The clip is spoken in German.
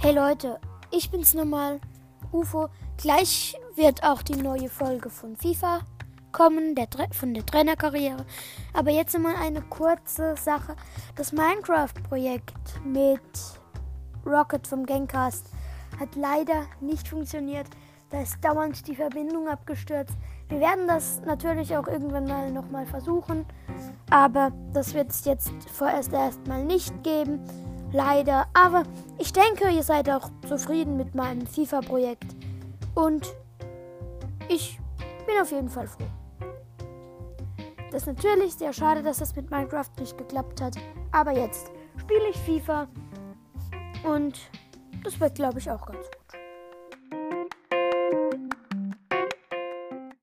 Hey Leute, ich bin's nochmal, UFO. Gleich wird auch die neue Folge von FIFA kommen, der, von der Trainerkarriere. Aber jetzt nochmal eine kurze Sache. Das Minecraft-Projekt mit Rocket vom Gangcast hat leider nicht funktioniert. Da ist dauernd die Verbindung abgestürzt. Wir werden das natürlich auch irgendwann mal nochmal versuchen. Aber das wird es jetzt vorerst erstmal nicht geben. Leider. Aber ich denke, ihr seid auch zufrieden mit meinem FIFA-Projekt. Und ich bin auf jeden Fall froh. Das ist natürlich sehr schade, dass das mit Minecraft nicht geklappt hat. Aber jetzt spiele ich FIFA. Und das wird, glaube ich, auch ganz gut.